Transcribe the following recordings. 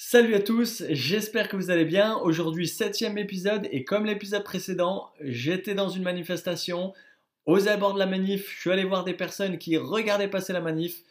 Salut à tous, j'espère que vous allez bien. Aujourd'hui, septième épisode et comme l'épisode précédent, j'étais dans une manifestation. Aux abords de la manif, je suis allé voir des personnes qui regardaient passer la manif.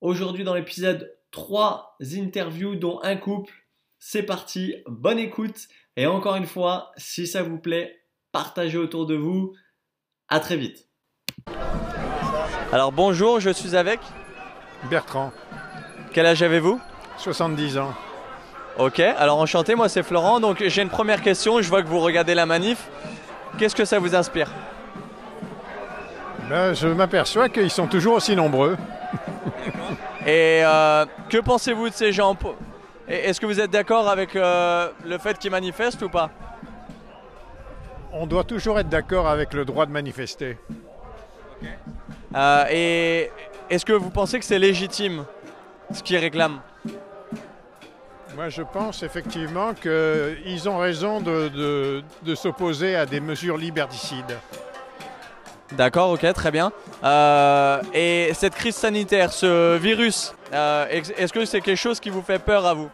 Aujourd'hui, dans l'épisode, trois interviews dont un couple. C'est parti, bonne écoute et encore une fois, si ça vous plaît, partagez autour de vous. À très vite. Alors bonjour, je suis avec Bertrand, Quel âge avez-vous? 70 ans. Ok, alors enchanté, moi c'est Florent. Donc j'ai une première question, je vois que vous regardez la manif. Qu'est-ce que ça vous inspire? Ben, je m'aperçois qu'ils sont toujours aussi nombreux. Et euh, que pensez-vous de ces gens? Est-ce que vous êtes d'accord avec euh, le fait qu'ils manifestent ou pas? On doit toujours être d'accord avec le droit de manifester. Euh, Et est-ce que vous pensez que c'est légitime ce qu'ils réclament? Moi, je pense effectivement qu'ils ont raison de, de- de s'opposer à des mesures liberticides. D'accord, ok, très bien. Euh, et cette crise sanitaire, ce virus, euh, est- est-ce que c'est quelque chose qui vous fait peur à vous?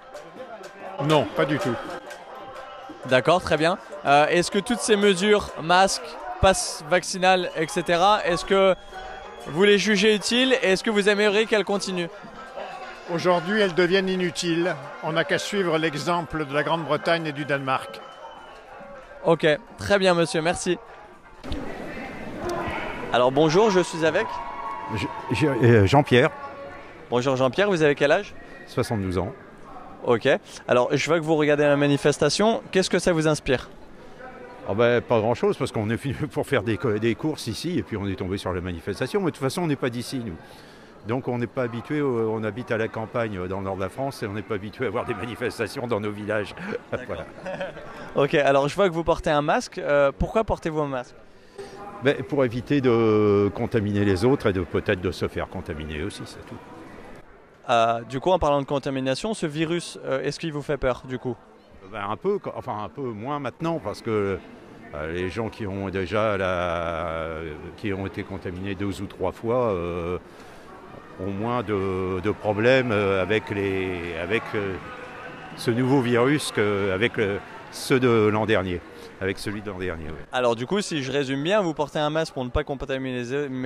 Non, pas du tout. D'accord, très bien. Euh, est-ce que toutes ces mesures, masques, passe vaccinal, etc., est-ce que vous les jugez utiles? Et est-ce que vous aimeriez qu'elles continuent? Aujourd'hui, elles deviennent inutiles. On n'a qu'à suivre l'exemple de la Grande-Bretagne et du Danemark. Ok, très bien monsieur, merci. Alors bonjour, je suis avec. Je- je- euh, Jean-Pierre, Bonjour Jean-Pierre, vous avez quel âge? 72 ans. Ok. Alors je vois que vous regardez la manifestation, qu'est-ce que ça vous inspire? Ah ben, pas grand-chose parce qu'on est venu pour faire des, des courses ici et puis on est tombé sur la manifestation. Mais de toute façon, on n'est pas d'ici, nous. Donc on n'est pas habitué, on habite à la campagne euh, dans le nord de la France et on n'est pas habitué à voir des manifestations dans nos villages. Voilà. Ok, alors je vois que vous portez un masque. Euh, pourquoi portez-vous un masque? Ben, pour éviter de contaminer les autres et de peut-être de se faire contaminer aussi, c'est tout. Euh, Du coup, en parlant de contamination, ce virus, euh, est-ce qu'il vous fait peur du coup? Ben, un peu, enfin un peu moins maintenant parce que les gens qui ont déjà la, qui ont été contaminés deux ou trois fois ont moins de, de problèmes euh, avec, les, avec euh, ce nouveau virus qu'avec le- ceux de l'an dernier, avec celui de l'an dernier. Alors du coup, si je résume bien, vous portez un masque pour ne pas contaminer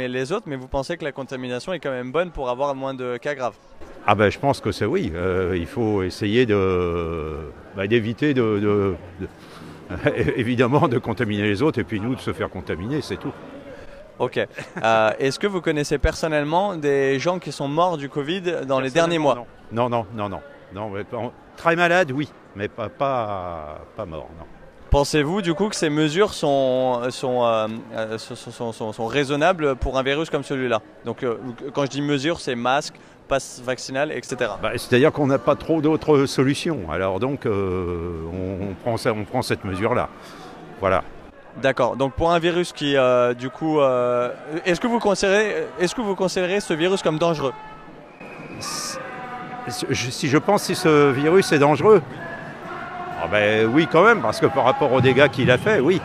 les, autres, mais vous pensez que la contamination est quand même bonne pour avoir moins de cas graves? Ah ben je pense que c'est oui, Euh, il faut essayer de bah, d'éviter de, de- de- évidemment de contaminer les autres et puis nous de se faire contaminer, c'est tout. Ok. Euh, Est-ce que vous connaissez personnellement des gens qui sont morts du Covid dans les derniers mois? Non, non, non, non. non très malade, oui, mais pas, pas, pas mort, non. Pensez-vous du coup que ces mesures sont, sont, euh, euh, sont, sont- sont- raisonnables pour un virus comme celui-là? Donc euh, quand je dis mesures, c'est masque, passe vaccinal, etc. Bah, C'est-à-dire qu'on n'a pas trop d'autres solutions. Alors donc, on, on prend ça, on prend cette mesure-là. Voilà. D'accord. Donc pour un virus qui, euh, du coup, euh, est-ce que vous considérez, est-ce que vous considérez ce virus comme dangereux? Si je pense si ce virus est dangereux, ah ben, oui quand même, parce que par rapport aux dégâts qu'il a fait, oui.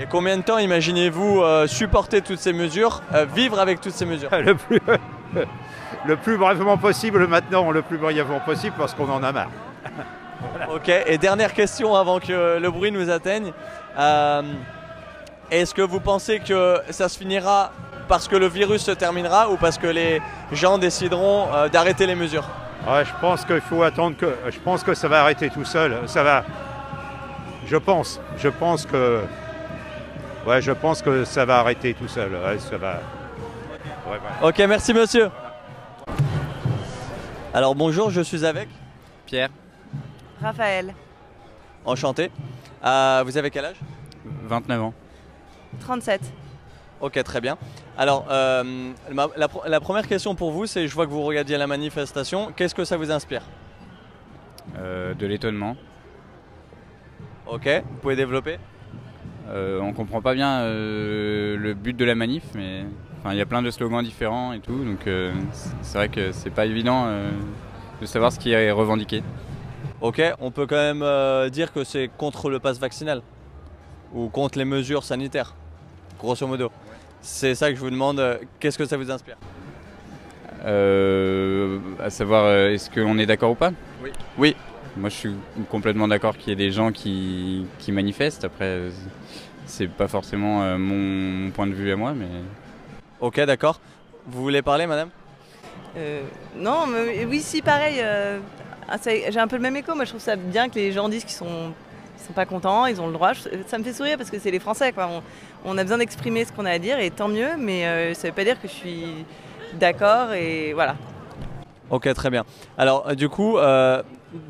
Et combien de temps imaginez-vous euh, supporter toutes ces mesures, vivre avec toutes ces mesures? Le plus, le plus brièvement possible maintenant, le plus brièvement possible, parce qu'on en a marre. Ok. Et dernière question avant que le bruit nous atteigne. Euh, Est-ce que vous pensez que ça se finira parce que le virus se terminera ou parce que les gens décideront euh, d'arrêter les mesures? Ouais, je pense qu'il faut attendre que. Je pense que ça va arrêter tout seul. Ça va. Je pense. Je pense que. Ouais, je pense que ça va arrêter tout seul. Ouais, ça va. Ouais, ouais. Ok, merci monsieur. Alors bonjour, je suis avec. Pierre, Raphaël, Enchanté. Euh, vous avez quel âge? 29 ans. 37. Ok, très bien. Alors, euh, ma- la, première question pour vous, c'est je vois que vous regardiez la manifestation. Qu'est-ce que ça vous inspire? Euh, de l'étonnement. Ok, vous pouvez développer? Euh, on comprend pas bien euh, le but de la manif, mais il y a plein de slogans différents et tout, donc euh, c'est- c'est vrai que c'est pas évident euh, de savoir ce qui est revendiqué. Ok, on peut quand même euh, dire que c'est contre le pass vaccinal ou contre les mesures sanitaires, grosso modo. C'est ça que je vous demande. euh, Qu'est-ce que ça vous inspire? Euh, à savoir, euh, est-ce qu'on est d'accord ou pas? Oui. Oui. Moi, je suis complètement d'accord qu'il y ait des gens qui, qui manifestent. Après, c'est pas forcément euh, mon, mon point de vue à moi, mais Ok, d'accord. Vous voulez parler, madame? Euh, non, mais oui, si, pareil. Ah, J'ai un peu le même écho. Moi, je trouve ça bien que les gens disent qu'ils sont, sont pas contents, ils ont le droit. Ça me fait sourire parce que c'est les Français, quoi. On, on a besoin d'exprimer ce qu'on a à dire et tant mieux, mais euh, ça veut pas dire que je suis d'accord et voilà. Ok, très bien. Alors, euh, du coup, euh,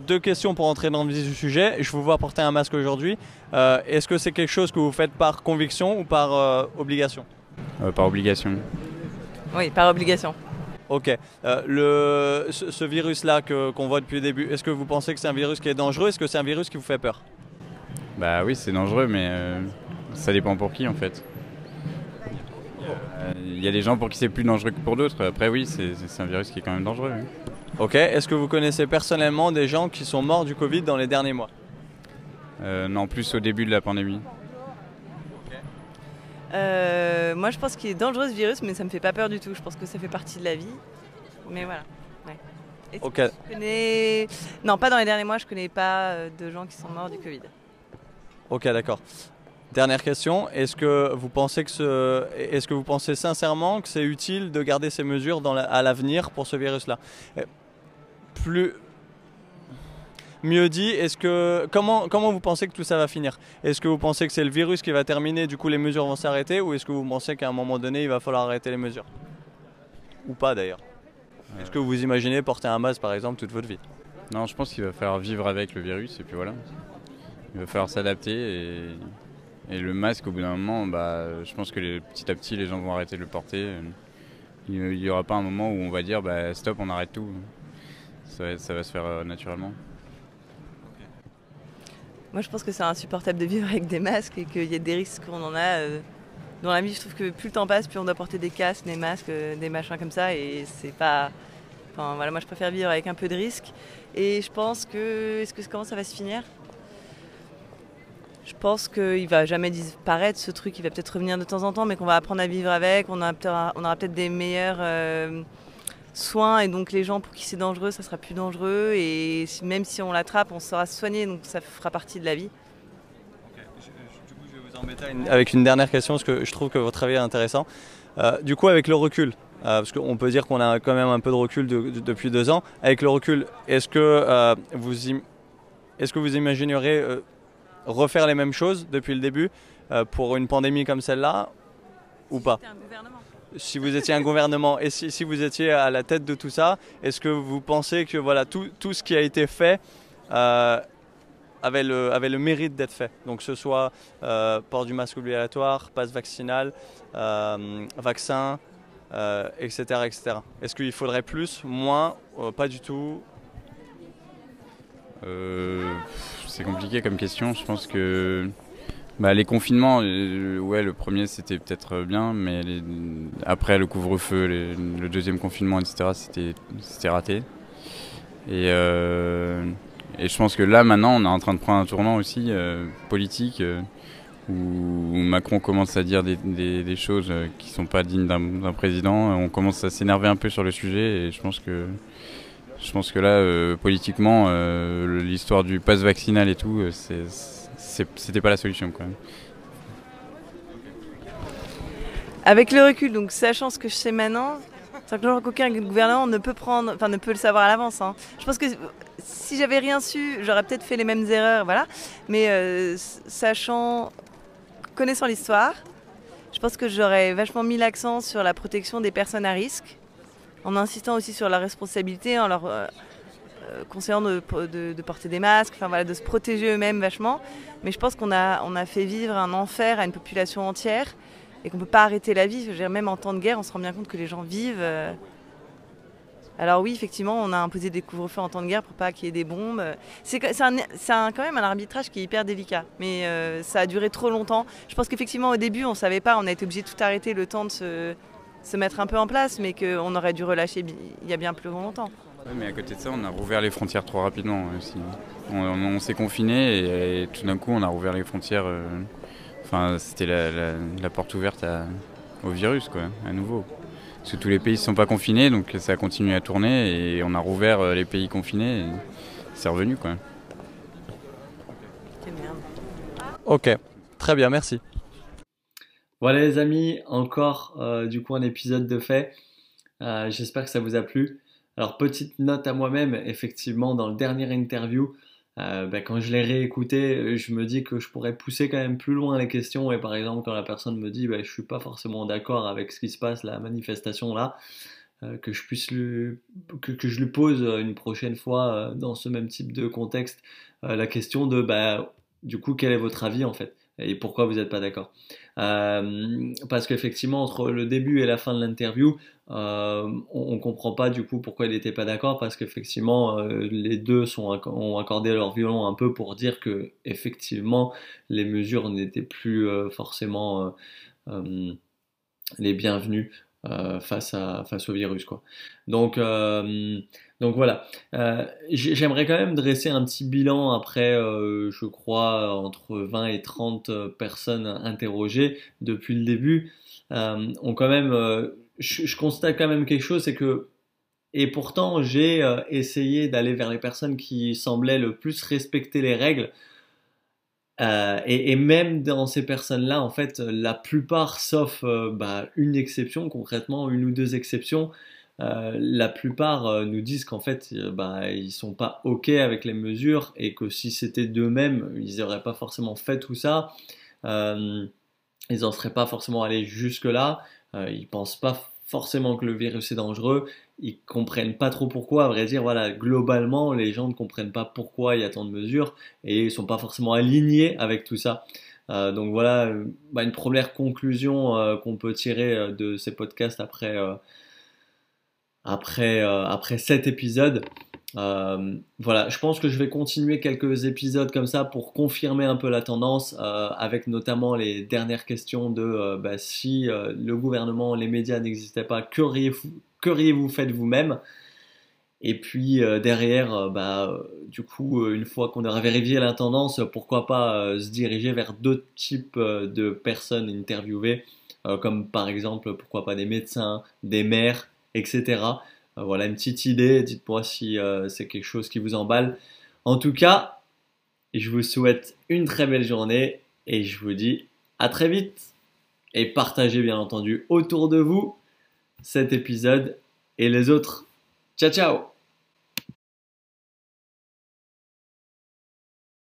deux questions pour entrer dans le vif du sujet. Je vous vois porter un masque aujourd'hui. Euh, Est-ce que c'est quelque chose que vous faites par conviction ou par euh, obligation? Euh, par obligation. Oui, par obligation. Ok. Euh, le, ce, ce virus-là que- qu'on voit depuis le début, est-ce que vous pensez que c'est un virus qui est dangereux? Est-ce que c'est un virus qui vous fait peur? Bah oui, c'est dangereux, mais euh, ça dépend pour qui en fait. Euh, Il y a des gens pour qui c'est plus dangereux que pour d'autres. Après, oui, c'est c'est un virus qui est quand même dangereux. oui. Ok. Est-ce que vous connaissez personnellement des gens qui sont morts du Covid dans les derniers mois? Euh, non, plus au début de la pandémie. Euh, moi, je pense qu'il est dangereux ce virus, mais ça me fait pas peur du tout. Je pense que ça fait partie de la vie. Mais voilà. Ouais. Et Ok. je connais... Non, pas dans les derniers mois, je connais pas euh, de gens qui sont morts du Covid. Ok, d'accord. Dernière question. Est-ce que vous pensez que ce, est-ce que vous pensez sincèrement que c'est utile de garder ces mesures dans la- à l'avenir pour ce virus-là? Euh, Plus mieux dit, est-ce que comment comment vous pensez que tout ça va finir? Est-ce que vous pensez que c'est le virus qui va terminer, du coup les mesures vont s'arrêter, ou est-ce que vous pensez qu'à un moment donné il va falloir arrêter les mesures? Ou pas d'ailleurs Est-ce que vous imaginez porter un masque par exemple toute votre vie? Non, je pense qu'il va falloir vivre avec le virus et puis voilà. Il va falloir s'adapter et, et le masque au bout d'un moment, bah, je pense que les- petit à petit les gens vont arrêter de le porter. Il n'y aura pas un moment où on va dire bah, stop, on arrête tout. Ça va, ça va se faire euh, naturellement. Moi, je pense que c'est insupportable de vivre avec des masques et qu'il y a des risques qu'on en a. euh, dans la vie, je trouve que plus le temps passe, plus on doit porter des casques, des masques, euh, des machins comme ça. Et c'est pas. Enfin, voilà, moi, je préfère vivre avec un peu de risque. Et je pense que. Est-ce que comment ça va se finir? Je pense qu'il va jamais disparaître ce truc. Il va peut-être revenir de temps en temps, mais qu'on va apprendre à vivre avec. On, aura peut-être des meilleurs. euh, soins et donc les gens pour qui c'est dangereux ça sera plus dangereux. Et même si on l'attrape on saura se soigner donc ça fera partie de la vie. Du coup, je vais vous embêter avec une dernière question parce que je trouve que votre avis est intéressant. Euh, du coup, avec le recul, euh, parce qu'on peut dire qu'on a quand même un peu de recul de- de- depuis deux ans, avec le recul, est-ce que, euh, vous, im- est-ce que vous imagineriez euh, refaire les mêmes choses depuis le début pour une pandémie comme celle-là ou pas? Si vous étiez un gouvernement et si, si vous étiez à la tête de tout ça, est-ce que vous pensez que voilà, tout, tout ce qui a été fait euh, avait, le, avait le mérite d'être fait? Donc ce soit euh, port du masque obligatoire, passe vaccinal, euh, vaccin, etc. etc. Est-ce qu'il faudrait plus, moins, pas du tout? C'est compliqué comme question. Je pense que bah, les confinements, euh, ouais, le premier c'était peut-être bien, mais après le couvre-feu, le deuxième confinement, etc., c'était raté. Et, euh, et je pense que là maintenant, on est en train de prendre un tournant aussi euh, politique. euh, où Macron commence à dire des, des- choses euh, qui sont pas dignes d'un président. On commence à s'énerver un peu sur le sujet et je pense que je pense que là, euh, politiquement, euh, l'histoire du pass vaccinal et tout, euh, c'est- c'était pas la solution quand même. avec le recul donc sachant ce que je sais maintenant c'est que qu'aucun gouvernement ne peut prendre enfin ne peut le savoir à l'avance hein. je pense que si j'avais rien su j'aurais peut-être fait les mêmes erreurs voilà mais euh, sachant connaissant l'histoire je pense que j'aurais vachement mis l'accent sur la protection des personnes à risque en insistant aussi sur la responsabilité en leur euh, conseillant de, porter des masques, enfin voilà, de se protéger eux-mêmes vachement. Mais je pense qu'on a, on a fait vivre un enfer à une population entière et qu'on ne peut pas arrêter la vie. Même en temps de guerre, on se rend bien compte que les gens vivent. euh. Alors oui, effectivement, on a imposé des couvre-feux en temps de guerre pour pas qu'il y ait des bombes. C'est quand même un arbitrage qui est hyper délicat, mais euh, ça a duré trop longtemps. Je pense qu'effectivement, au début, on ne savait pas, on a été obligé de tout arrêter le temps de se, mettre un peu en place, mais qu'on aurait dû relâcher il y a bien plus longtemps. Mais à côté de ça, on a rouvert les frontières trop rapidement aussi. On, on- on s'est confiné et, et tout d'un coup, on a rouvert les frontières. euh, Enfin, c'était la, la- la porte ouverte à- au virus, quoi, à nouveau. parce que tous les pays ne sont pas confinés, donc ça a continué à tourner et on a rouvert les pays confinés. Et c'est revenu quoi. Ok, très bien, merci. Voilà les amis, encore euh, du coup un épisode de fait. Euh, j'espère que ça vous a plu. Alors petite note à moi-même, effectivement dans le dernier interview, euh, ben, quand je l'ai réécouté, je me dis que je pourrais pousser quand même plus loin les questions. Et par exemple, quand la personne me dit ben, je suis pas forcément d'accord avec ce qui se passe, la manifestation là, que je puisse lui, que, je lui pose une prochaine fois dans ce même type de contexte la question de bah, du coup, quel est votre avis en fait? Et pourquoi vous n'êtes pas d'accord? Euh, Parce qu'effectivement, entre le début et la fin de l'interview, euh, on ne comprend pas du coup pourquoi il n'était pas d'accord, parce qu'effectivement, euh, les deux ont accordé leur violon un peu pour dire que effectivement, les mesures n'étaient plus forcément les bienvenues face, à, face au virus. Quoi. Donc, donc voilà, euh, j'aimerais quand même dresser un petit bilan après, euh, je crois, entre 20 et 30 euh, personnes interrogées depuis le début. on quand même, je, je, constate quand même quelque chose, c'est que, et pourtant j'ai essayé d'aller vers les personnes qui semblaient le plus respecter les règles. Et, et, même dans ces personnes-là, en fait, la plupart, sauf bah, une exception, concrètement une ou deux exceptions, euh, la plupart euh, nous disent qu'en fait, euh, bah, ils sont pas ok avec les mesures et que si c'était d'eux-mêmes, ils n'auraient pas forcément fait tout ça. ils n'en seraient pas forcément allés jusque-là. ils pensent pas forcément que le virus est dangereux. Ils comprennent pas trop pourquoi. À vrai dire, voilà, globalement, les gens ne comprennent pas pourquoi il y a tant de mesures et ils sont pas forcément alignés avec tout ça. donc voilà, bah, une première conclusion qu'on peut tirer de ces podcasts après euh, après cet épisode. Euh, voilà, je pense que je vais continuer quelques épisodes comme ça pour confirmer un peu la tendance, euh, avec notamment les dernières questions de bah, si le gouvernement, les médias n'existaient pas, qu'auriez-vous fait vous-même? Et puis derrière, bah, du coup, une fois qu'on aura vérifié la tendance, pourquoi pas se diriger vers d'autres types de personnes interviewées, comme par exemple, pourquoi pas des médecins, des maires, etc. Euh, voilà une petite idée, dites-moi si euh, c'est quelque chose qui vous emballe. En tout cas, je vous souhaite une très belle journée et je vous dis à très vite. Et partagez bien entendu autour de vous cet épisode et les autres. Ciao ciao